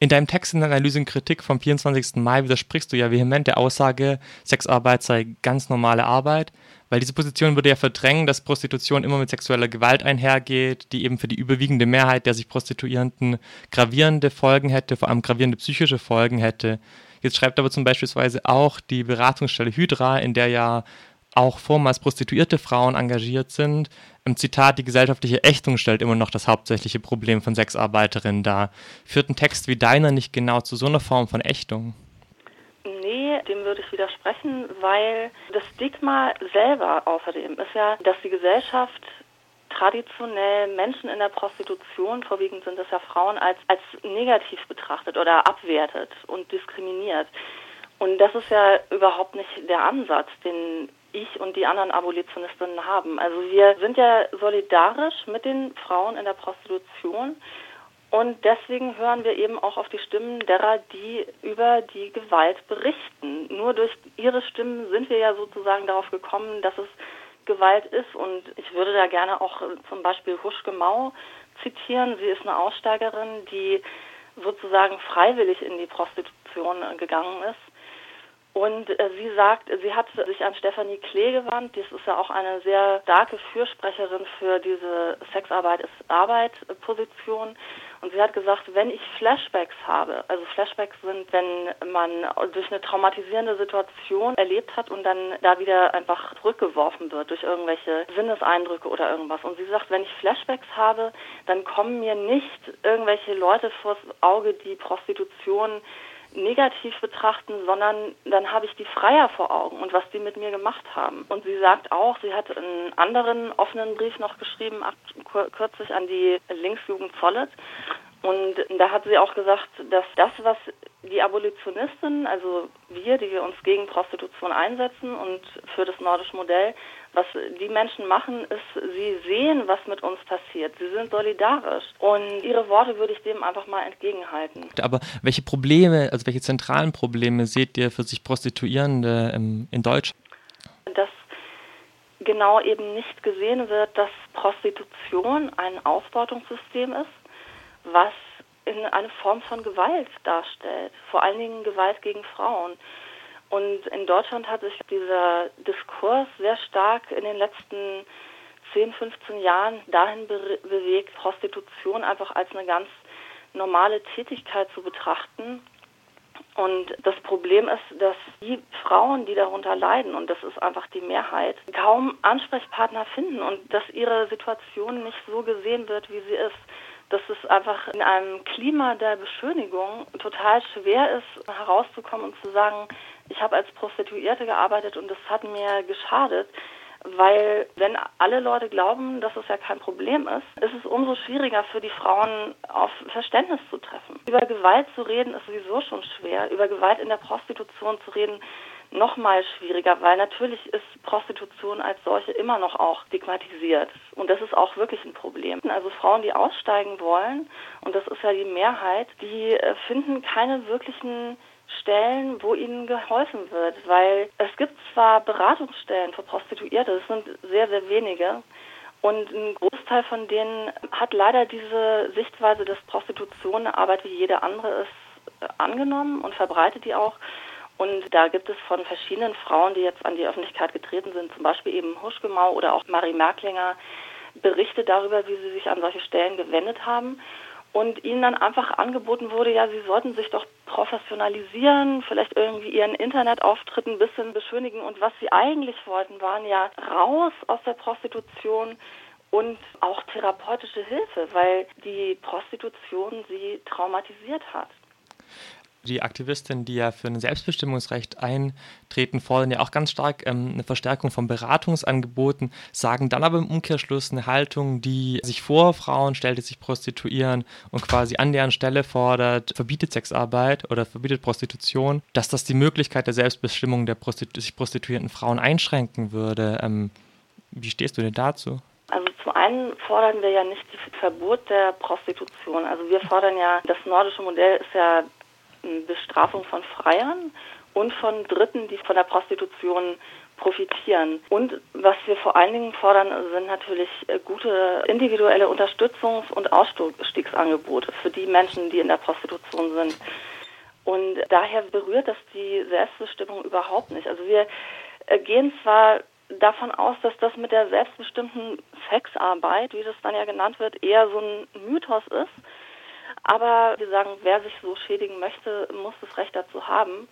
In deinem Text in der Analyse und Kritik vom 24. Mai widersprichst du ja vehement der Aussage, Sexarbeit sei ganz normale Arbeit, weil diese Position würde ja verdrängen, dass Prostitution immer mit sexueller Gewalt einhergeht, die eben für die überwiegende Mehrheit der sich Prostituierenden gravierende Folgen hätte, vor allem gravierende psychische Folgen hätte. Jetzt schreibt aber zum Beispiel auch die Beratungsstelle Hydra, in der ja auch vormals prostituierte Frauen engagiert sind. Im Zitat, die gesellschaftliche Ächtung stellt immer noch das hauptsächliche Problem von Sexarbeiterinnen dar. Führt ein Text wie deiner nicht genau zu so einer Form von Ächtung? Nee, dem würde ich widersprechen, weil das Stigma selber außerdem ist ja, dass die Gesellschaft traditionell Menschen in der Prostitution, vorwiegend sind das ja Frauen, als, als negativ betrachtet oder abwertet und diskriminiert. Und das ist ja überhaupt nicht der Ansatz, den ich und die anderen Abolitionistinnen haben. Also wir sind ja solidarisch mit den Frauen in der Prostitution und deswegen hören wir eben auch auf die Stimmen derer, die über die Gewalt berichten. Nur durch ihre Stimmen sind wir ja sozusagen darauf gekommen, dass es Gewalt ist und ich würde da gerne auch zum Beispiel Huschke Mau zitieren. Sie ist eine Aussteigerin, die sozusagen freiwillig in die Prostitution gegangen ist und äh, sie sagt, sie hat sich an Stefanie Klee gewandt. Das ist ja auch eine sehr starke Fürsprecherin für diese Sexarbeit ist Arbeit Position. Und sie hat gesagt, wenn ich Flashbacks habe, also Flashbacks sind, wenn man durch eine traumatisierende Situation erlebt hat und dann da wieder einfach zurückgeworfen wird durch irgendwelche Sinneseindrücke oder irgendwas. Und sie sagt, wenn ich Flashbacks habe, dann kommen mir nicht irgendwelche Leute vors Auge, die Prostitution negativ betrachten, sondern dann habe ich die Freier vor Augen und was die mit mir gemacht haben. Und sie sagt auch, sie hat einen anderen offenen Brief noch geschrieben, kürzlich an die Linksjugend Zollet. Und da hat sie auch gesagt, dass das, was die Abolitionisten, also wir, die wir uns gegen Prostitution einsetzen und für das nordische Modell, was die Menschen machen, ist, sie sehen, was mit uns passiert. Sie sind solidarisch. Und ihre Worte würde ich dem einfach mal entgegenhalten. Aber welche Probleme, also welche zentralen Probleme seht ihr für sich Prostituierende in Deutschland? Dass genau eben nicht gesehen wird, dass Prostitution ein Ausbeutungssystem ist, was in eine Form von Gewalt darstellt, vor allen Dingen Gewalt gegen Frauen. Und in Deutschland hat sich dieser Diskurs sehr stark in den letzten 10, 15 Jahren dahin be bewegt, Prostitution einfach als eine ganz normale Tätigkeit zu betrachten. Und das Problem ist, dass die Frauen, die darunter leiden, und das ist einfach die Mehrheit, kaum Ansprechpartner finden und dass ihre Situation nicht so gesehen wird, wie sie ist dass es einfach in einem Klima der Beschönigung total schwer ist, herauszukommen und zu sagen, ich habe als Prostituierte gearbeitet und das hat mir geschadet. Weil wenn alle Leute glauben, dass es ja kein Problem ist, ist es umso schwieriger für die Frauen auf Verständnis zu treffen. Über Gewalt zu reden ist sowieso schon schwer. Über Gewalt in der Prostitution zu reden noch mal schwieriger, weil natürlich ist Prostitution als solche immer noch auch stigmatisiert. Und das ist auch wirklich ein Problem. Also Frauen, die aussteigen wollen, und das ist ja die Mehrheit, die äh, finden keine wirklichen Stellen, wo ihnen geholfen wird, weil es gibt zwar Beratungsstellen für Prostituierte, das sind sehr, sehr wenige, und ein Großteil von denen hat leider diese Sichtweise, dass Prostitution eine Arbeit wie jede andere ist, angenommen und verbreitet die auch. Und da gibt es von verschiedenen Frauen, die jetzt an die Öffentlichkeit getreten sind, zum Beispiel eben Huschgemau oder auch Marie Merklinger, Berichte darüber, wie sie sich an solche Stellen gewendet haben und ihnen dann einfach angeboten wurde, ja, sie sollten sich doch professionalisieren, vielleicht irgendwie ihren Internetauftritt ein bisschen beschönigen und was sie eigentlich wollten, waren ja raus aus der Prostitution und auch therapeutische Hilfe, weil die Prostitution sie traumatisiert hat die Aktivistinnen, die ja für ein Selbstbestimmungsrecht eintreten, fordern ja auch ganz stark ähm, eine Verstärkung von Beratungsangeboten, sagen dann aber im Umkehrschluss eine Haltung, die sich vor Frauen stellt, die sich prostituieren und quasi an deren Stelle fordert, verbietet Sexarbeit oder verbietet Prostitution, dass das die Möglichkeit der Selbstbestimmung der Prostitu sich prostituierten Frauen einschränken würde. Ähm, wie stehst du denn dazu? Also zum einen fordern wir ja nicht das Verbot der Prostitution. Also wir fordern ja, das nordische Modell ist ja Bestrafung von Freiern und von Dritten, die von der Prostitution profitieren. Und was wir vor allen Dingen fordern, sind natürlich äh, gute individuelle Unterstützungs- und Ausstiegsangebote für die Menschen, die in der Prostitution sind. Und daher berührt das die Selbstbestimmung überhaupt nicht. Also wir äh, gehen zwar davon aus, dass das mit der selbstbestimmten Sexarbeit, wie das dann ja genannt wird, eher so ein Mythos ist. Aber wir sagen, wer sich so schädigen möchte, muss das Recht dazu haben.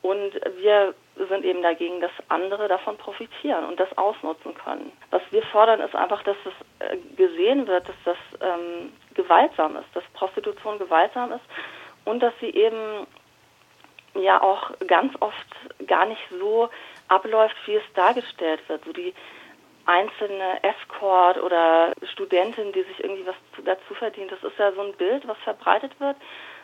Und wir sind eben dagegen, dass andere davon profitieren und das ausnutzen können. Was wir fordern, ist einfach, dass es äh, gesehen wird, dass das ähm, gewaltsam ist, dass Prostitution gewaltsam ist und dass sie eben ja auch ganz oft gar nicht so abläuft, wie es dargestellt wird. So die einzelne Escort oder Studentin, die sich irgendwie was dazu verdient, das ist ja so ein Bild, was verbreitet wird,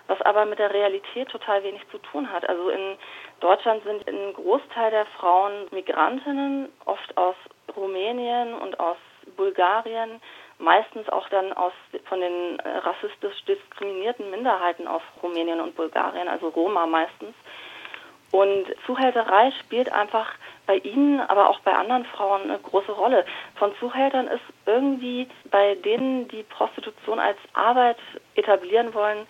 was aber mit der Realität total wenig zu tun hat. Also in Deutschland sind ein Großteil der Frauen Migrantinnen, oft aus Rumänien und aus Bulgarien, meistens auch dann aus von den äh, rassistisch diskriminierten Minderheiten aus Rumänien und Bulgarien, also Roma meistens. Und Zuhälterei spielt einfach bei Ihnen, aber auch bei anderen Frauen eine große Rolle. Von Zuhältern ist irgendwie bei denen, die Prostitution als Arbeit etablieren wollen,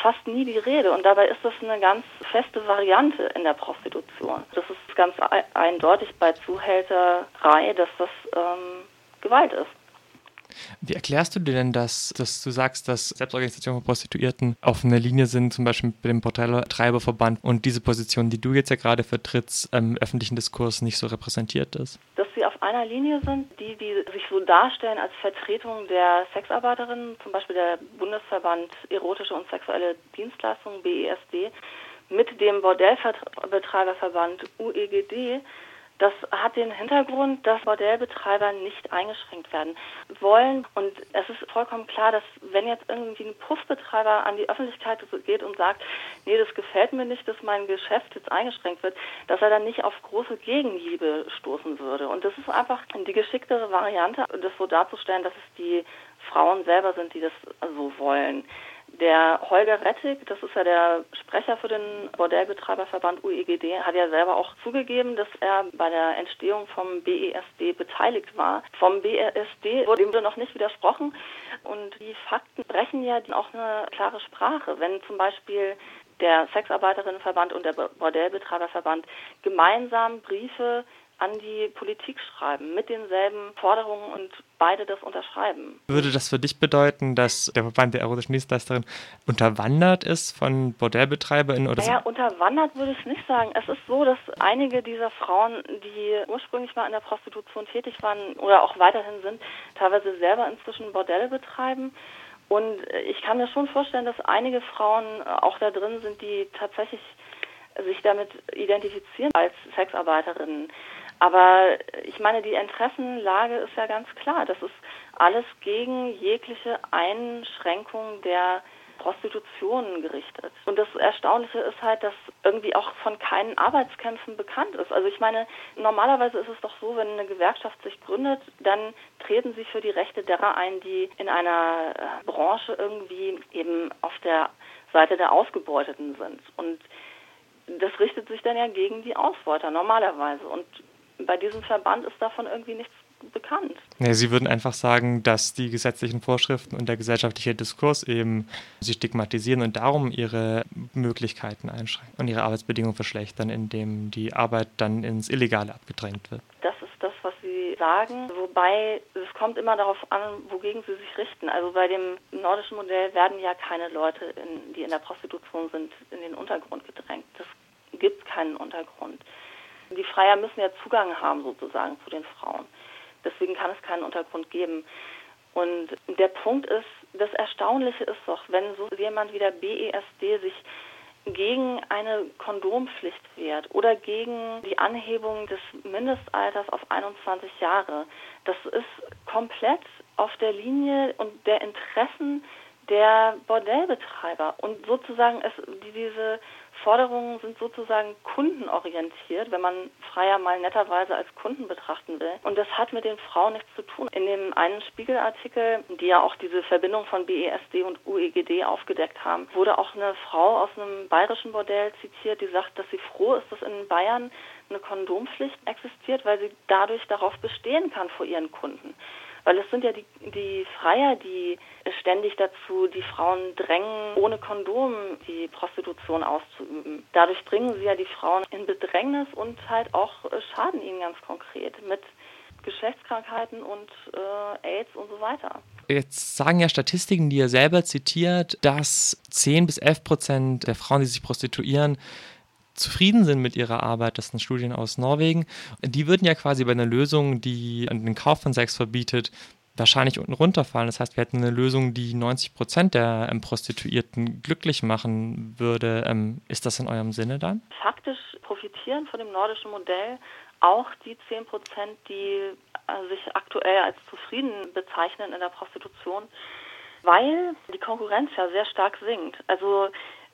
fast nie die Rede. Und dabei ist das eine ganz feste Variante in der Prostitution. Das ist ganz eindeutig bei Zuhälterei, dass das ähm, Gewalt ist. Wie erklärst du dir denn das, dass du sagst, dass Selbstorganisationen von Prostituierten auf einer Linie sind, zum Beispiel mit dem Portalltreiberverband und diese Position, die du jetzt ja gerade vertrittst, im öffentlichen Diskurs nicht so repräsentiert ist? Dass sie auf einer Linie sind, die, die sich so darstellen als Vertretung der Sexarbeiterinnen, zum Beispiel der Bundesverband Erotische und Sexuelle Dienstleistungen, BESD, mit dem Bordellbetreiberverband UEGD, das hat den Hintergrund, dass Bordellbetreiber nicht eingeschränkt werden wollen. Und es ist vollkommen klar, dass wenn jetzt irgendwie ein Puffbetreiber an die Öffentlichkeit geht und sagt, nee, das gefällt mir nicht, dass mein Geschäft jetzt eingeschränkt wird, dass er dann nicht auf große Gegenliebe stoßen würde. Und das ist einfach die geschicktere Variante, das so darzustellen, dass es die Frauen selber sind, die das so wollen. Der Holger Rettig, das ist ja der Sprecher für den Bordellbetreiberverband UEGD, hat ja selber auch zugegeben, dass er bei der Entstehung vom BESD beteiligt war. Vom BESD wurde ihm noch nicht widersprochen und die Fakten brechen ja auch eine klare Sprache. Wenn zum Beispiel der Sexarbeiterinnenverband und der Bordellbetreiberverband gemeinsam Briefe an die Politik schreiben mit denselben Forderungen und beide das unterschreiben. Würde das für dich bedeuten, dass der Verband der erotischen Dienstleisterin unterwandert ist von BordellbetreiberInnen? Oder naja, so? unterwandert würde ich nicht sagen. Es ist so, dass einige dieser Frauen, die ursprünglich mal in der Prostitution tätig waren oder auch weiterhin sind, teilweise selber inzwischen Bordelle betreiben. Und ich kann mir schon vorstellen, dass einige Frauen auch da drin sind, die tatsächlich sich damit identifizieren als Sexarbeiterinnen. Aber ich meine, die Interessenlage ist ja ganz klar. Das ist alles gegen jegliche Einschränkung der Prostitution gerichtet. Und das Erstaunliche ist halt, dass irgendwie auch von keinen Arbeitskämpfen bekannt ist. Also ich meine, normalerweise ist es doch so, wenn eine Gewerkschaft sich gründet, dann treten sie für die Rechte derer ein, die in einer äh, Branche irgendwie eben auf der Seite der Ausgebeuteten sind. Und das richtet sich dann ja gegen die Ausbeuter normalerweise. Und bei diesem Verband ist davon irgendwie nichts bekannt. Nee, Sie würden einfach sagen, dass die gesetzlichen Vorschriften und der gesellschaftliche Diskurs eben sie stigmatisieren und darum ihre Möglichkeiten einschränken und ihre Arbeitsbedingungen verschlechtern, indem die Arbeit dann ins Illegale abgedrängt wird. Das ist das, was Sie sagen, wobei es kommt immer darauf an, wogegen Sie sich richten. Also bei dem nordischen Modell werden ja keine Leute, in, die in der Prostitution sind, in den Untergrund gedrängt. Das gibt keinen Untergrund. Die Freier müssen ja Zugang haben sozusagen zu den Frauen. Deswegen kann es keinen Untergrund geben. Und der Punkt ist, das Erstaunliche ist doch, wenn so jemand wie der BESD sich gegen eine Kondompflicht wehrt oder gegen die Anhebung des Mindestalters auf 21 Jahre. Das ist komplett auf der Linie und der Interessen der Bordellbetreiber. Und sozusagen, es, diese Forderungen sind sozusagen kundenorientiert, wenn man Freier mal netterweise als Kunden betrachten will. Und das hat mit den Frauen nichts zu tun. In dem einen Spiegelartikel, die ja auch diese Verbindung von BESD und UEGD aufgedeckt haben, wurde auch eine Frau aus einem bayerischen Bordell zitiert, die sagt, dass sie froh ist, dass in Bayern eine Kondompflicht existiert, weil sie dadurch darauf bestehen kann vor ihren Kunden. Weil es sind ja die, die Freier, die ständig dazu die Frauen drängen, ohne Kondom die Prostitution auszuüben. Dadurch bringen sie ja die Frauen in Bedrängnis und halt auch äh, schaden ihnen ganz konkret mit Geschlechtskrankheiten und äh, AIDS und so weiter. Jetzt sagen ja Statistiken, die ihr selber zitiert, dass 10 bis 11 Prozent der Frauen, die sich prostituieren, zufrieden sind mit ihrer Arbeit, das sind Studien aus Norwegen, die würden ja quasi bei einer Lösung, die den Kauf von Sex verbietet, wahrscheinlich unten runterfallen. Das heißt, wir hätten eine Lösung, die 90 Prozent der ähm, Prostituierten glücklich machen würde. Ähm, ist das in eurem Sinne dann? Faktisch profitieren von dem nordischen Modell auch die 10 Prozent, die äh, sich aktuell als zufrieden bezeichnen in der Prostitution, weil die Konkurrenz ja sehr stark sinkt. Also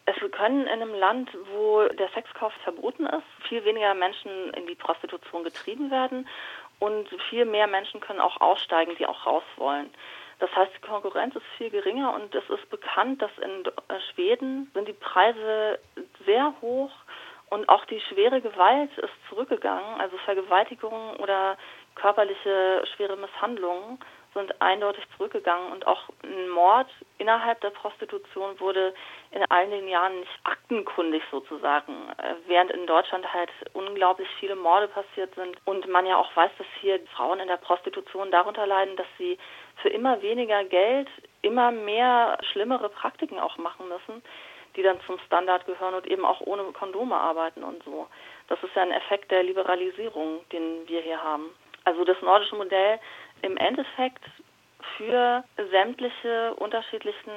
es können in einem Land, wo der Sexkauf verboten ist, viel weniger Menschen in die Prostitution getrieben werden und viel mehr Menschen können auch aussteigen, die auch raus wollen. Das heißt, die Konkurrenz ist viel geringer und es ist bekannt, dass in Schweden sind die Preise sehr hoch und auch die schwere Gewalt ist zurückgegangen, also Vergewaltigungen oder körperliche schwere Misshandlungen sind eindeutig zurückgegangen und auch ein Mord innerhalb der Prostitution wurde in all den Jahren nicht aktenkundig sozusagen, äh, während in Deutschland halt unglaublich viele Morde passiert sind und man ja auch weiß, dass hier Frauen in der Prostitution darunter leiden, dass sie für immer weniger Geld immer mehr schlimmere Praktiken auch machen müssen, die dann zum Standard gehören und eben auch ohne Kondome arbeiten und so. Das ist ja ein Effekt der Liberalisierung, den wir hier haben. Also das nordische Modell im Endeffekt für sämtliche unterschiedlichen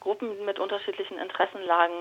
Gruppen mit unterschiedlichen Interessenlagen